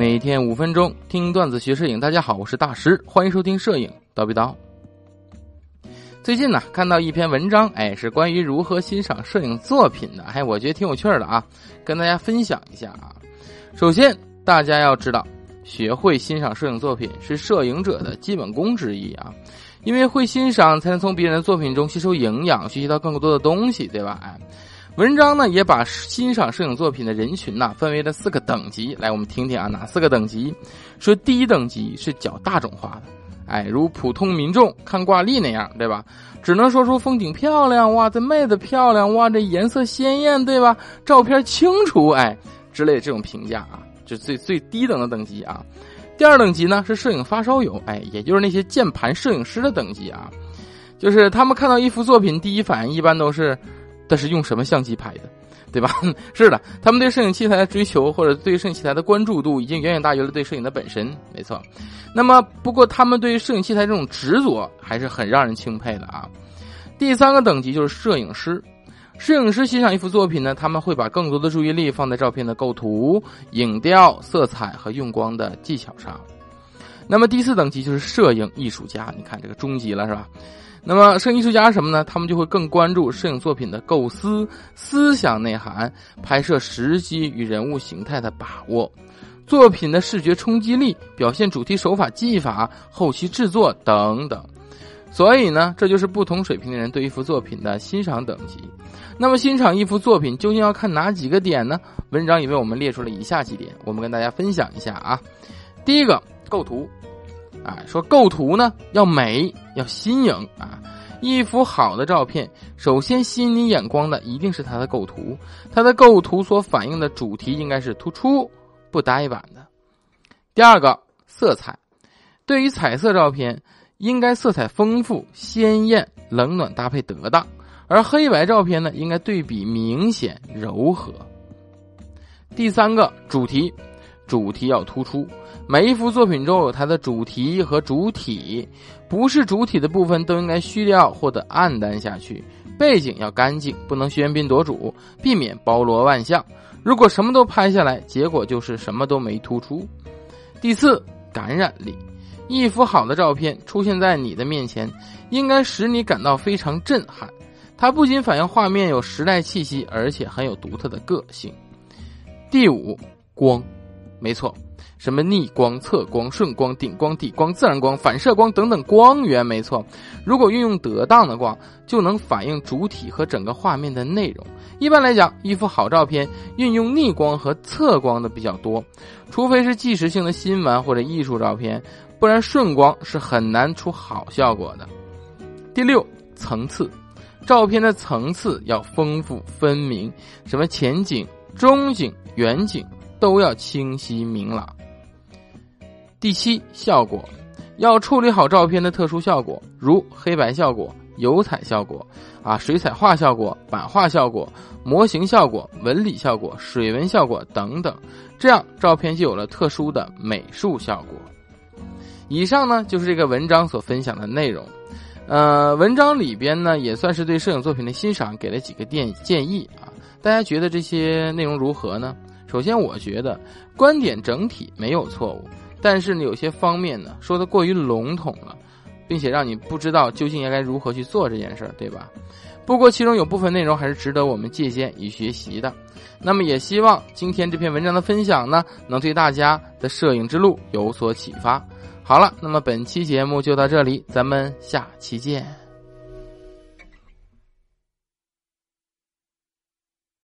每天五分钟听段子学摄影，大家好，我是大师，欢迎收听摄影叨逼叨。最近呢，看到一篇文章，哎，是关于如何欣赏摄影作品的，哎，我觉得挺有趣的啊，跟大家分享一下啊。首先，大家要知道，学会欣赏摄影作品是摄影者的基本功之一啊，因为会欣赏，才能从别人的作品中吸收营养，学习到更多的东西，对吧？哎。文章呢也把欣赏摄影作品的人群呐分为了四个等级，来我们听听啊哪四个等级？说第一等级是较大众化的，哎，如普通民众看挂历那样，对吧？只能说出风景漂亮，哇，这妹子漂亮，哇，这颜色鲜艳，对吧？照片清楚，哎，之类的这种评价啊，就最最低等的等级啊。第二等级呢是摄影发烧友，哎，也就是那些键盘摄影师的等级啊，就是他们看到一幅作品，第一反应一般都是。但是用什么相机拍的，对吧？是的，他们对摄影器材的追求或者对摄影器材的关注度，已经远远大于了对摄影的本身。没错，那么不过他们对于摄影器材这种执着还是很让人钦佩的啊。第三个等级就是摄影师，摄影师欣赏一幅作品呢，他们会把更多的注意力放在照片的构图、影调、色彩和用光的技巧上。那么第四等级就是摄影艺术家，你看这个终极了是吧？那么，摄影艺术家什么呢？他们就会更关注摄影作品的构思、思想内涵、拍摄时机与人物形态的把握、作品的视觉冲击力、表现主题手法技法、后期制作等等。所以呢，这就是不同水平的人对一幅作品的欣赏等级。那么，欣赏一幅作品究竟要看哪几个点呢？文章也为我们列出了以下几点，我们跟大家分享一下啊。第一个，构图。啊，说构图呢要美，要新颖啊！一幅好的照片，首先吸引你眼光的一定是它的构图，它的构图所反映的主题应该是突出不呆板的。第二个，色彩，对于彩色照片，应该色彩丰富、鲜艳、冷暖搭配得当；而黑白照片呢，应该对比明显、柔和。第三个，主题。主题要突出，每一幅作品中有它的主题和主体，不是主体的部分都应该虚掉或者暗淡下去。背景要干净，不能喧宾夺主，避免包罗万象。如果什么都拍下来，结果就是什么都没突出。第四，感染力，一幅好的照片出现在你的面前，应该使你感到非常震撼。它不仅反映画面有时代气息，而且很有独特的个性。第五，光。没错，什么逆光、侧光、顺光、顶光、底光、自然光、反射光等等光源，没错。如果运用得当的光，就能反映主体和整个画面的内容。一般来讲，一幅好照片运用逆光和侧光的比较多，除非是纪实性的新闻或者艺术照片，不然顺光是很难出好效果的。第六，层次，照片的层次要丰富分明，什么前景、中景、远景。都要清晰明朗。第七，效果要处理好照片的特殊效果，如黑白效果、油彩效果、啊水彩画效果、版画效果、模型效果、纹理效果、水纹效果等等，这样照片就有了特殊的美术效果。以上呢就是这个文章所分享的内容。呃，文章里边呢也算是对摄影作品的欣赏给了几个建建议啊。大家觉得这些内容如何呢？首先，我觉得观点整体没有错误，但是呢，有些方面呢说的过于笼统了，并且让你不知道究竟应该如何去做这件事儿，对吧？不过其中有部分内容还是值得我们借鉴与学习的。那么也希望今天这篇文章的分享呢，能对大家的摄影之路有所启发。好了，那么本期节目就到这里，咱们下期见。